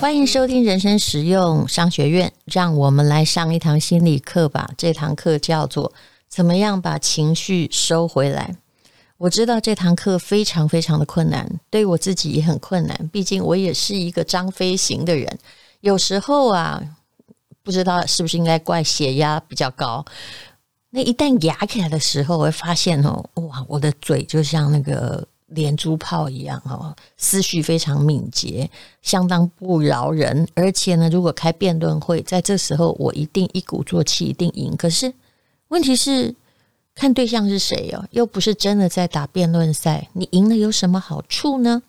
欢迎收听人生实用商学院，让我们来上一堂心理课吧。这堂课叫做“怎么样把情绪收回来”。我知道这堂课非常非常的困难，对我自己也很困难。毕竟我也是一个张飞型的人，有时候啊，不知道是不是应该怪血压比较高。那一旦压起来的时候，我会发现哦，哇，我的嘴就像那个连珠炮一样哦，思绪非常敏捷，相当不饶人。而且呢，如果开辩论会，在这时候我一定一鼓作气，一定赢。可是问题是。看对象是谁哦，又不是真的在打辩论赛，你赢了有什么好处呢？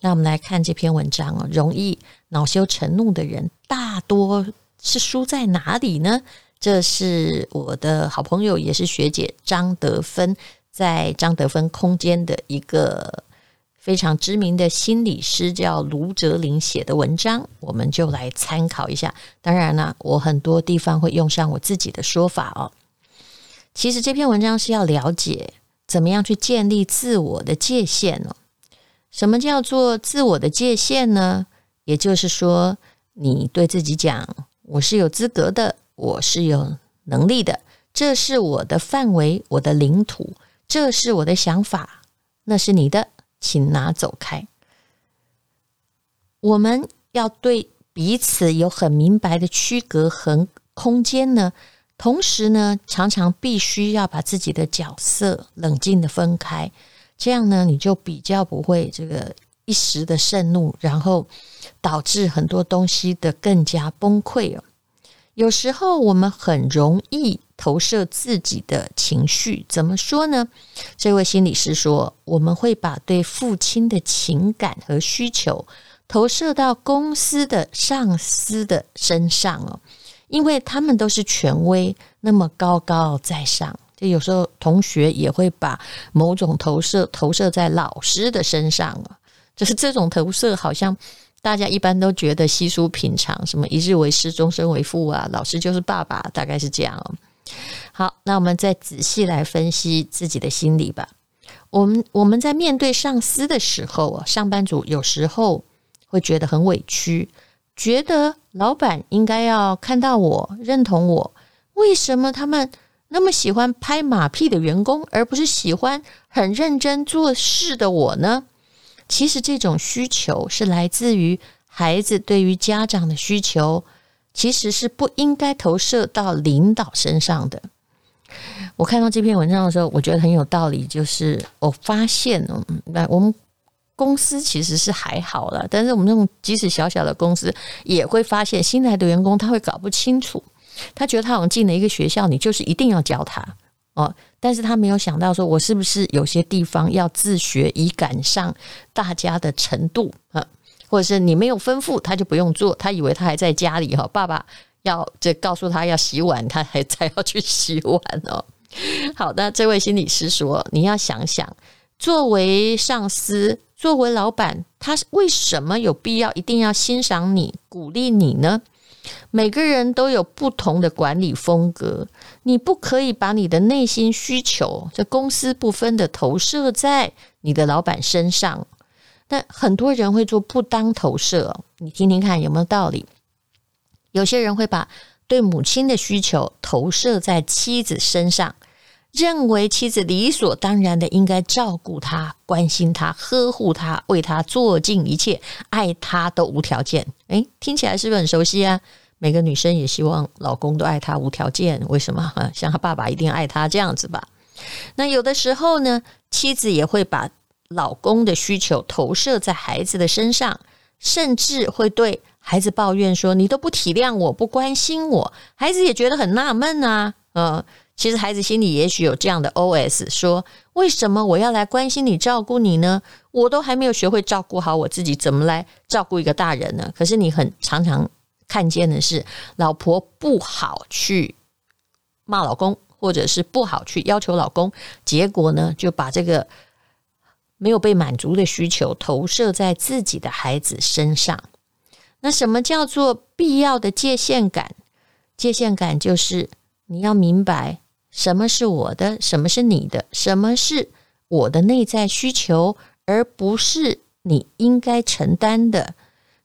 那我们来看这篇文章哦，容易恼羞成怒的人，大多是输在哪里呢？这是我的好朋友，也是学姐张德芬，在张德芬空间的一个非常知名的心理师叫卢哲林写的文章，我们就来参考一下。当然了，我很多地方会用上我自己的说法哦。其实这篇文章是要了解怎么样去建立自我的界限哦。什么叫做自我的界限呢？也就是说，你对自己讲：“我是有资格的，我是有能力的，这是我的范围，我的领土，这是我的想法，那是你的，请拿走开。”我们要对彼此有很明白的区隔和空间呢。同时呢，常常必须要把自己的角色冷静的分开，这样呢，你就比较不会这个一时的盛怒，然后导致很多东西的更加崩溃哦。有时候我们很容易投射自己的情绪，怎么说呢？这位心理师说，我们会把对父亲的情感和需求投射到公司的上司的身上哦。因为他们都是权威，那么高高在上，就有时候同学也会把某种投射投射在老师的身上啊，就是这种投射，好像大家一般都觉得稀疏平常，什么一日为师，终身为父啊，老师就是爸爸，大概是这样。好，那我们再仔细来分析自己的心理吧。我们我们在面对上司的时候啊，上班族有时候会觉得很委屈。觉得老板应该要看到我，认同我。为什么他们那么喜欢拍马屁的员工，而不是喜欢很认真做事的我呢？其实这种需求是来自于孩子对于家长的需求，其实是不应该投射到领导身上的。我看到这篇文章的时候，我觉得很有道理，就是我发现哦，那我们。公司其实是还好了，但是我们那种即使小小的公司，也会发现新来的员工他会搞不清楚，他觉得他好像进了一个学校，你就是一定要教他哦，但是他没有想到说，我是不是有些地方要自学以赶上大家的程度啊？或者是你没有吩咐他就不用做，他以为他还在家里哈，爸爸要这告诉他要洗碗，他还才要去洗碗哦。好的，这位心理师说，你要想想，作为上司。作为老板，他为什么有必要一定要欣赏你、鼓励你呢？每个人都有不同的管理风格，你不可以把你的内心需求，这公私不分的投射在你的老板身上。那很多人会做不当投射，你听听看有没有道理？有些人会把对母亲的需求投射在妻子身上。认为妻子理所当然的应该照顾他、关心他、呵护他、为他做尽一切、爱他都无条件。诶，听起来是不是很熟悉啊？每个女生也希望老公都爱她无条件。为什么？像她爸爸一定爱她这样子吧？那有的时候呢，妻子也会把老公的需求投射在孩子的身上，甚至会对孩子抱怨说：“你都不体谅我，不关心我。”孩子也觉得很纳闷啊，嗯。其实孩子心里也许有这样的 OS：说，为什么我要来关心你、照顾你呢？我都还没有学会照顾好我自己，怎么来照顾一个大人呢？可是你很常常看见的是，老婆不好去骂老公，或者是不好去要求老公，结果呢，就把这个没有被满足的需求投射在自己的孩子身上。那什么叫做必要的界限感？界限感就是你要明白。什么是我的？什么是你的？什么是我的内在需求，而不是你应该承担的？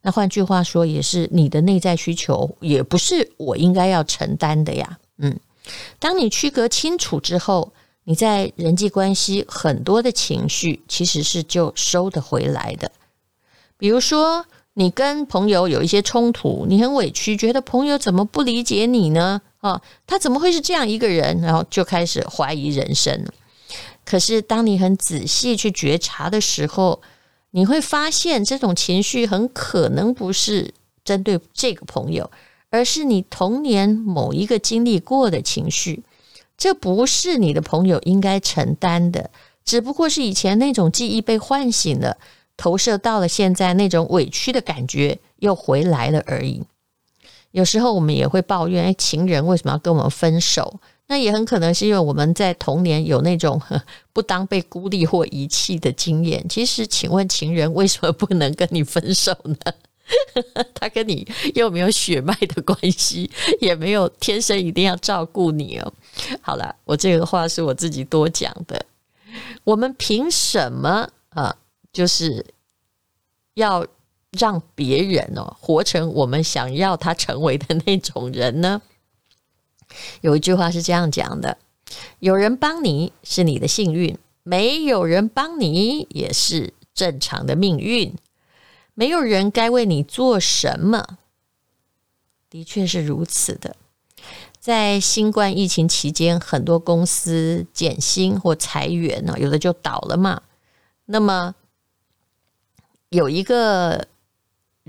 那换句话说，也是你的内在需求，也不是我应该要承担的呀。嗯，当你区隔清楚之后，你在人际关系很多的情绪其实是就收得回来的。比如说，你跟朋友有一些冲突，你很委屈，觉得朋友怎么不理解你呢？啊，他怎么会是这样一个人？然后就开始怀疑人生。可是，当你很仔细去觉察的时候，你会发现这种情绪很可能不是针对这个朋友，而是你童年某一个经历过的情绪。这不是你的朋友应该承担的，只不过是以前那种记忆被唤醒了，投射到了现在，那种委屈的感觉又回来了而已。有时候我们也会抱怨，哎，情人为什么要跟我们分手？那也很可能是因为我们在童年有那种不当被孤立或遗弃的经验。其实，请问情人为什么不能跟你分手呢？他跟你又没有血脉的关系，也没有天生一定要照顾你哦。好了，我这个话是我自己多讲的。我们凭什么啊？就是要。让别人哦活成我们想要他成为的那种人呢？有一句话是这样讲的：有人帮你是你的幸运，没有人帮你也是正常的命运。没有人该为你做什么，的确是如此的。在新冠疫情期间，很多公司减薪或裁员呢，有的就倒了嘛。那么有一个。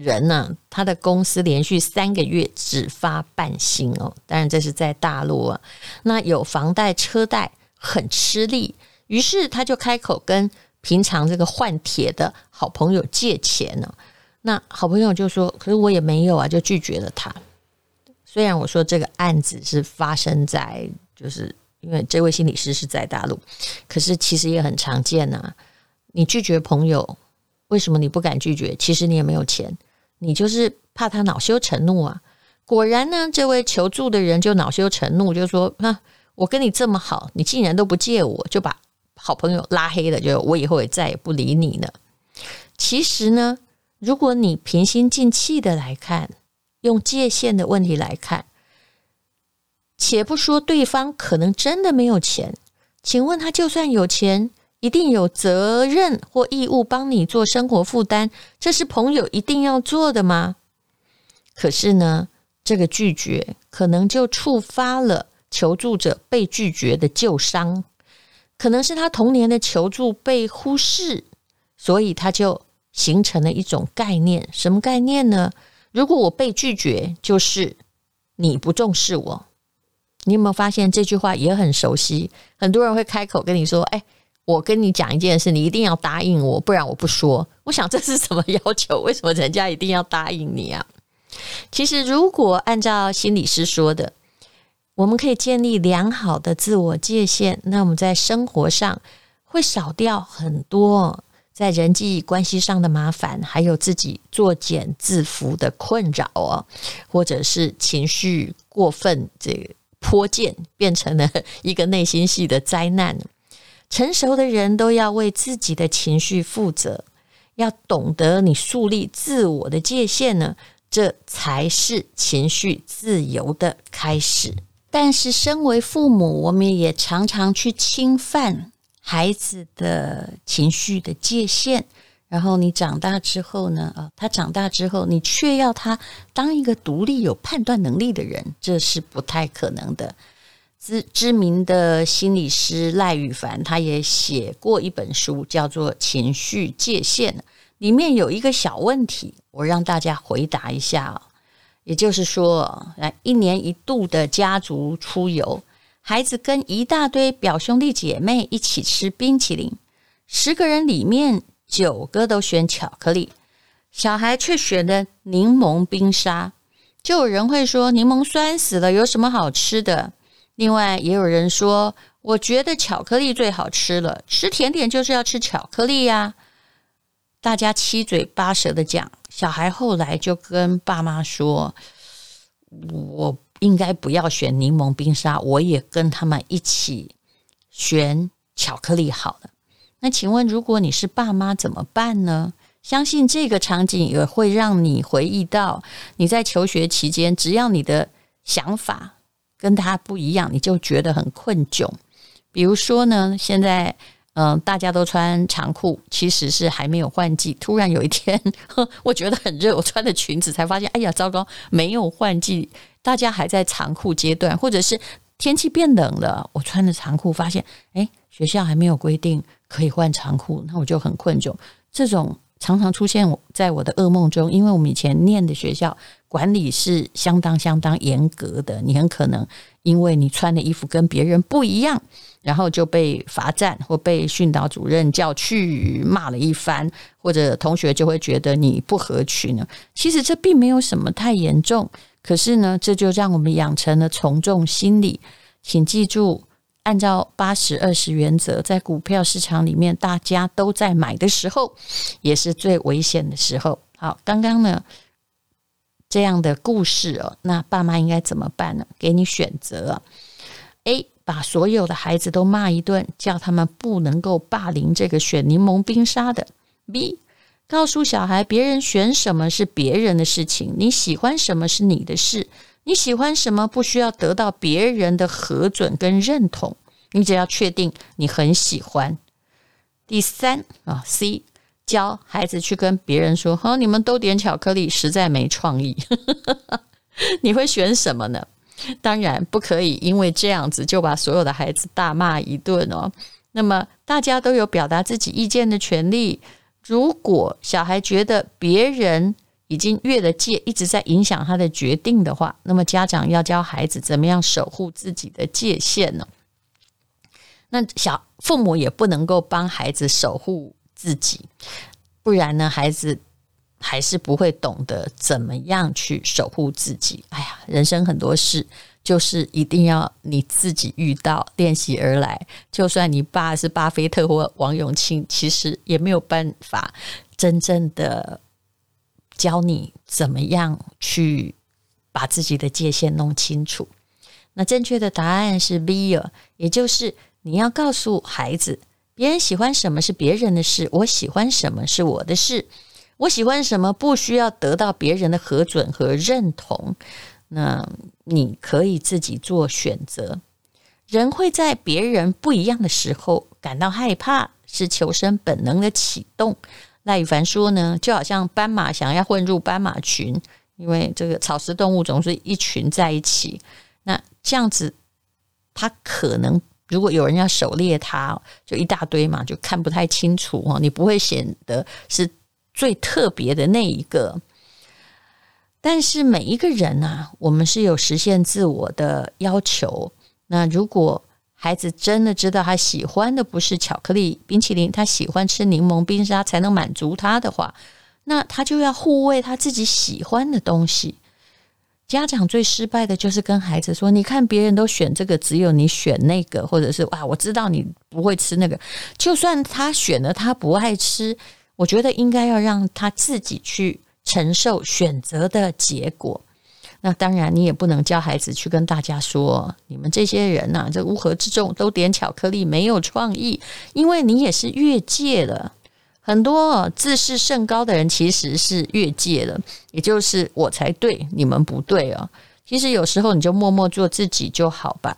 人呢、他的公司连续三个月只发半薪哦，当然这是在大陆啊。那有房贷车贷很吃力，于是他就开口跟平常这个换铁的好朋友借钱呢、那好朋友就说：“可是我也没有啊，就拒绝了他。”虽然我说这个案子是发生在，就是因为这位心理师是在大陆，可是其实也很常见呐、你拒绝朋友。为什么你不敢拒绝？其实你也没有钱，你就是怕他恼羞成怒啊！果然呢，这位求助的人就恼羞成怒，就说：“那我跟你这么好，你竟然都不借我，就把好朋友拉黑了，就我以后也再也不理你了。”其实呢，如果你平心静气的来看，用界限的问题来看，且不说对方可能真的没有钱，请问他就算有钱？一定有责任或义务帮你做生活负担，这是朋友一定要做的吗？可是呢，这个拒绝可能就触发了求助者被拒绝的旧伤，可能是他童年的求助被忽视，所以他就形成了一种概念，什么概念呢？如果我被拒绝，就是你不重视我。你有没有发现这句话也很熟悉？很多人会开口跟你说：“哎。”我跟你讲一件事，你一定要答应我，不然我不说。我想这是什么要求？为什么人家一定要答应你啊？其实，如果按照心理师说的，我们可以建立良好的自我界限，那我们在生活上会少掉很多在人际关系上的麻烦，还有自己作茧自缚的困扰哦，或者是情绪过分这个泼溅，变成了一个内心戏的灾难。成熟的人都要为自己的情绪负责，要懂得你树立自我的界限呢，这才是情绪自由的开始。但是，身为父母，我们也常常去侵犯孩子的情绪的界限。然后，你长大之后呢？啊，他长大之后，你却要他当一个独立、有判断能力的人，这是不太可能的。知知名的心理师赖宇凡，他也写过一本书，叫做《情绪界限》，里面有一个小问题，我让大家回答一下。也就是说，来一年一度的家族出游，孩子跟一大堆表兄弟姐妹一起吃冰淇淋，十个人里面九个都选巧克力，小孩却选的柠檬冰沙。就有人会说，柠檬酸死了，有什么好吃的？另外也有人说，我觉得巧克力最好吃了，吃甜点就是要吃巧克力呀。大家七嘴八舌的讲，小孩后来就跟爸妈说，我应该不要选柠檬冰沙，我也跟他们一起选巧克力好了。那请问，如果你是爸妈怎么办呢？相信这个场景也会让你回忆到你在求学期间，只要你的想法跟他不一样，你就觉得很困窘。比如说呢，现在嗯、大家都穿长裤，其实是还没有换季。突然有一天，呵，我觉得很热，我穿的裙子才发现，哎呀，糟糕，没有换季，大家还在长裤阶段，或者是天气变冷了，我穿的长裤发现，哎，学校还没有规定可以换长裤，那我就很困窘。这种。常常出现在我的噩梦中，因为我们以前念的学校管理是相当相当严格的，你很可能因为你穿的衣服跟别人不一样，然后就被罚站或被训导主任叫去骂了一番，或者同学就会觉得你不合群呢。其实这并没有什么太严重，可是呢，这就让我们养成了从众心理。请记住。按照八十二十原则，在股票市场里面，大家都在买的时候，也是最危险的时候。好，刚刚呢这样的故事哦，那爸妈应该怎么办呢？给你选择：A，把所有的孩子都骂一顿，叫他们不能够霸凌这个选柠檬冰沙的；B，告诉小孩，别人选什么是别人的事情，你喜欢什么是你的事。你喜欢什么？不需要得到别人的核准跟认同，你只要确定你很喜欢。第三啊，C 教孩子去跟别人说：“哈，你们都点巧克力，实在没创意。”你会选什么呢？当然不可以，因为这样子就把所有的孩子大骂一顿哦。那么大家都有表达自己意见的权利。如果小孩觉得别人，已经越了界，一直在影响他的决定的话，那么家长要教孩子怎么样守护自己的界限呢？那小父母也不能够帮孩子守护自己，不然呢，孩子还是不会懂得怎么样去守护自己。哎呀，人生很多事就是一定要你自己遇到，练习而来。就算你爸是巴菲特或王永庆，其实也没有办法真正的。教你怎么样去把自己的界限弄清楚。那正确的答案是 B，也就是你要告诉孩子，别人喜欢什么是别人的事，我喜欢什么是我的事。我喜欢什么不需要得到别人的核准和认同。那你可以自己做选择。人会在别人不一样的时候感到害怕，是求生本能的启动。赖宇凡说呢，就好像斑马想要混入斑马群，因为这个草食动物总是一群在一起。那这样子，他可能如果有人要狩猎它，就一大堆嘛，就看不太清楚哦。你不会显得是最特别的那一个。但是每一个人啊，我们是有实现自我的要求。那如果孩子真的知道他喜欢的不是巧克力冰淇淋，他喜欢吃柠檬冰沙才能满足他的话，那他就要护卫他自己喜欢的东西。家长最失败的就是跟孩子说：“你看别人都选这个，只有你选那个，或者是啊，我知道你不会吃那个，就算他选了他不爱吃，我觉得应该要让他自己去承受选择的结果。”那当然，你也不能教孩子去跟大家说，你们这些人呐、啊，这乌合之众都点巧克力，没有创意，因为你也是越界了。很多自视甚高的人其实是越界了，也就是我才对，你们不对哦。其实有时候你就默默做自己就好吧。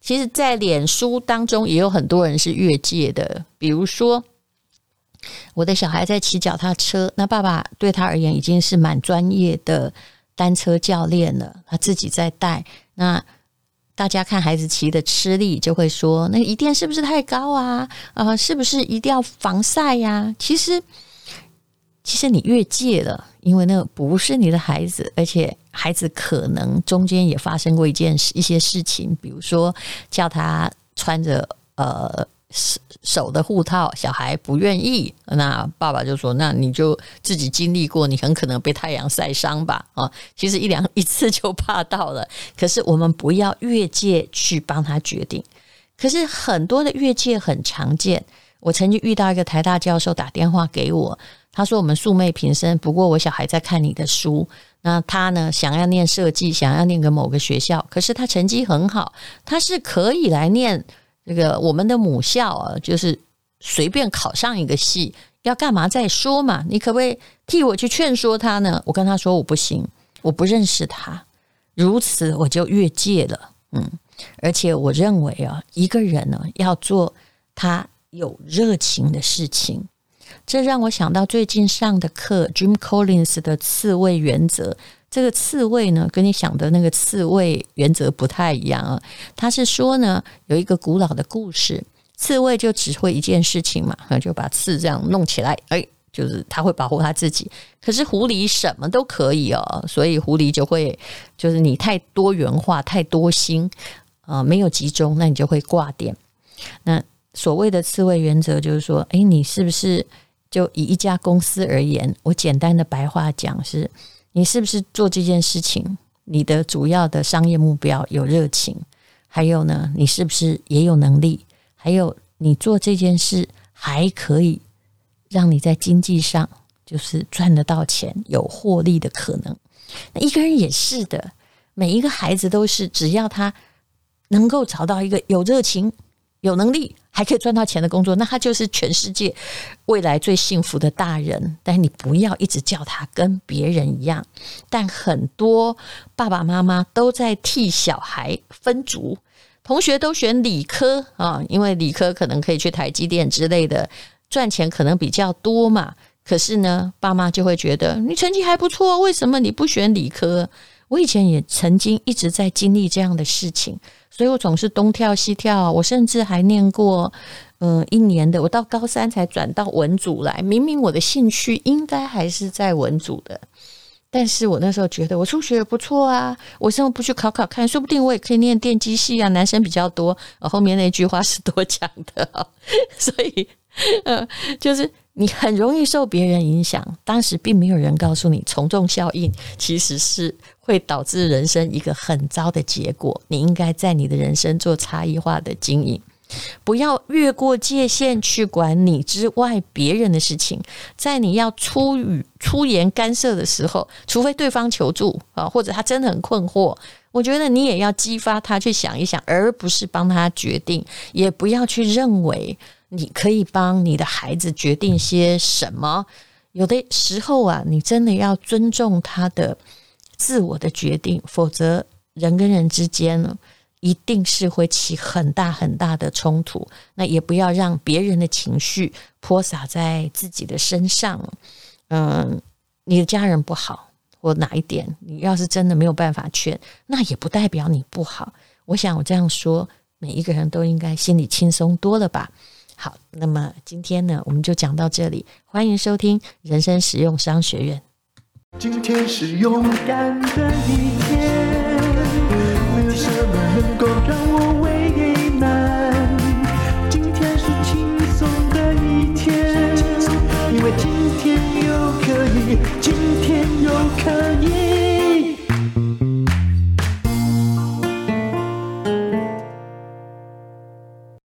其实，在脸书当中也有很多人是越界的，比如说我的小孩在骑脚踏车，那爸爸对他而言已经是蛮专业的。单车教练了，他自己在带。那大家看孩子骑的吃力，就会说：“那椅垫是不是太高啊？啊、呃，是不是一定要防晒呀？”其实其实你越界了，因为那个不是你的孩子，而且孩子可能中间也发生过一件事、一些事情，比如说叫他穿着呃手的护套，小孩不愿意，那爸爸就说：“那你就自己经历过，你很可能被太阳晒伤吧？”啊，其实一两 一次就怕到了，可是我们不要越界去帮他决定。可是很多的越界很常见。我曾经遇到一个台大教授打电话给我，他说：“我们素昧平生，不过我小孩在看你的书。那他呢，想要念设计，想要念个某个学校，可是他成绩很好，他是可以来念这个我们的母校啊，就是随便考上一个系，要干嘛再说嘛？你可不可以替我去劝说他呢？”我跟他说：“我不行，我不认识他，如此我就越界了。”嗯，而且我认为啊，一个人呢要做他。有热情的事情，这让我想到最近上的课，Jim Collins 的刺猬原则。这个刺猬呢，跟你想的那个刺猬原则不太一样啊。他是说呢，有一个古老的故事，刺猬就只会一件事情嘛，就把刺这样弄起来，哎，就是他会保护他自己。可是狐狸什么都可以哦，所以狐狸就会，就是你太多元化、太多心啊、呃，没有集中，那你就会挂点。那所谓的刺猬原则，就是说，诶，你是不是就以一家公司而言？我简单的白话讲是，你是不是做这件事情，你的主要的商业目标有热情？还有呢，你是不是也有能力？还有，你做这件事还可以让你在经济上就是赚得到钱，有获利的可能。那一个人也是的，每一个孩子都是，只要他能够找到一个有热情、有能力。还可以赚到钱的工作，那他就是全世界未来最幸福的大人。但你不要一直叫他跟别人一样。但很多爸爸妈妈都在替小孩分组，同学都选理科啊，因为理科可能可以去台积电之类的，赚钱可能比较多嘛。可是呢，爸妈就会觉得你成绩还不错，为什么你不选理科？我以前也曾经一直在经历这样的事情。所以我总是东跳西跳，我甚至还念过，嗯、一年的。我到高三才转到文组来，明明我的兴趣应该还是在文组的，但是我那时候觉得我数学也不错啊，我为什么不去考考看？说不定我也可以念电机系啊，男生比较多。后面那句话是多讲的，所以，呃，就是。你很容易受别人影响，当时并没有人告诉你，从众效应其实是会导致人生一个很糟的结果。你应该在你的人生做差异化的经营，不要越过界限去管你之外别人的事情。在你要出语出言干涉的时候，除非对方求助啊，或者他真的很困惑，我觉得你也要激发他去想一想，而不是帮他决定，也不要去认为。你可以帮你的孩子决定些什么？有的时候啊，你真的要尊重他的自我的决定，否则人跟人之间呢，一定是会起很大很大的冲突。那也不要让别人的情绪泼洒在自己的身上。嗯，你的家人不好，或哪一点，你要是真的没有办法劝，那也不代表你不好。我想我这样说，每一个人都应该心里轻松多了吧。好，那么今天呢，我们就讲到这里。欢迎收听人生实用商学院。今天是勇敢的一天没有什么能够让